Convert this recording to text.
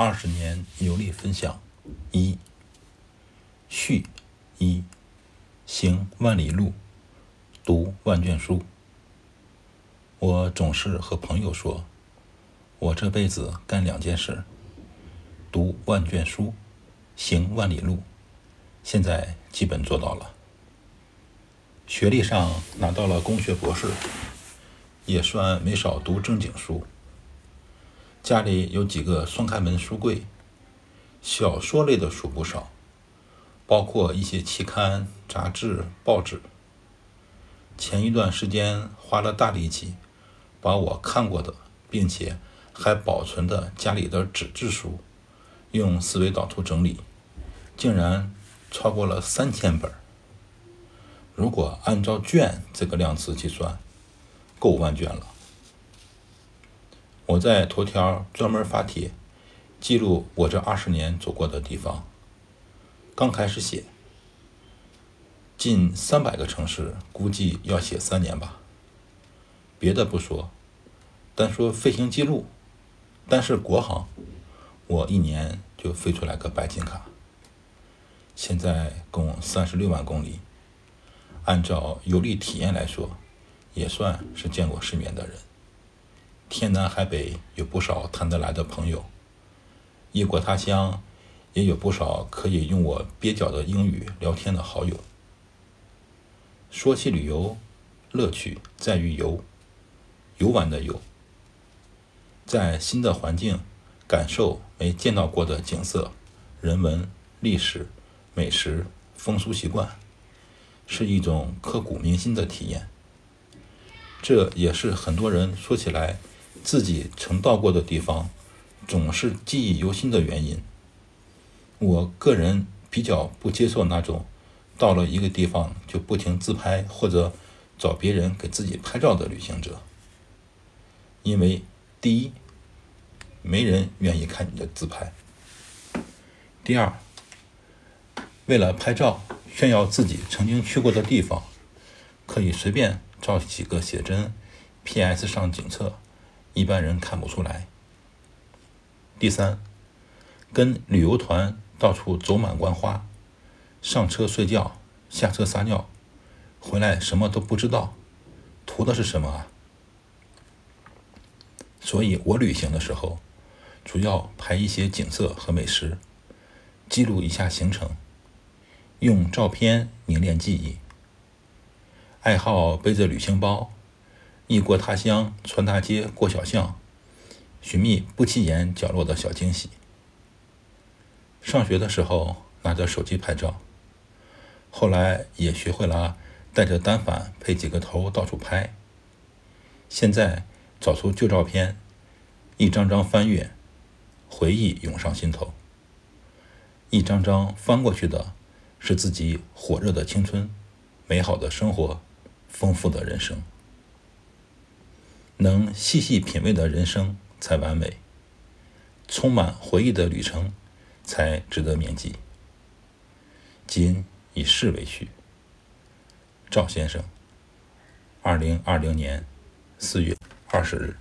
二十年游历分享一序一行万里路，读万卷书。我总是和朋友说，我这辈子干两件事：读万卷书，行万里路。现在基本做到了。学历上拿到了工学博士，也算没少读正经书。家里有几个双开门书柜，小说类的书不少，包括一些期刊、杂志、报纸。前一段时间花了大力气，把我看过的，并且还保存的家里的纸质书，用思维导图整理，竟然超过了三千本。如果按照卷这个量词计算，够万卷了。我在头条专门发帖，记录我这二十年走过的地方。刚开始写，近三百个城市，估计要写三年吧。别的不说，单说飞行记录，单是国航，我一年就飞出来个白金卡。现在共三十六万公里，按照游历体验来说，也算是见过世面的人。天南海北有不少谈得来的朋友，异国他乡也有不少可以用我蹩脚的英语聊天的好友。说起旅游，乐趣在于游，游玩的游，在新的环境感受没见到过的景色、人文、历史、美食、风俗习惯，是一种刻骨铭心的体验。这也是很多人说起来。自己曾到过的地方，总是记忆犹新的原因。我个人比较不接受那种到了一个地方就不停自拍或者找别人给自己拍照的旅行者，因为第一，没人愿意看你的自拍；第二，为了拍照炫耀自己曾经去过的地方，可以随便照几个写真，P.S. 上景色。一般人看不出来。第三，跟旅游团到处走马观花，上车睡觉，下车撒尿，回来什么都不知道，图的是什么啊？所以我旅行的时候，主要拍一些景色和美食，记录一下行程，用照片凝练记忆。爱好背着旅行包。异国他乡，穿大街过小巷，寻觅不起眼角落的小惊喜。上学的时候拿着手机拍照，后来也学会了带着单反配几个头到处拍。现在找出旧照片，一张张翻阅，回忆涌上心头。一张张翻过去的，是自己火热的青春，美好的生活，丰富的人生。能细细品味的人生才完美，充满回忆的旅程才值得铭记。今以事为序。赵先生，二零二零年四月二十日。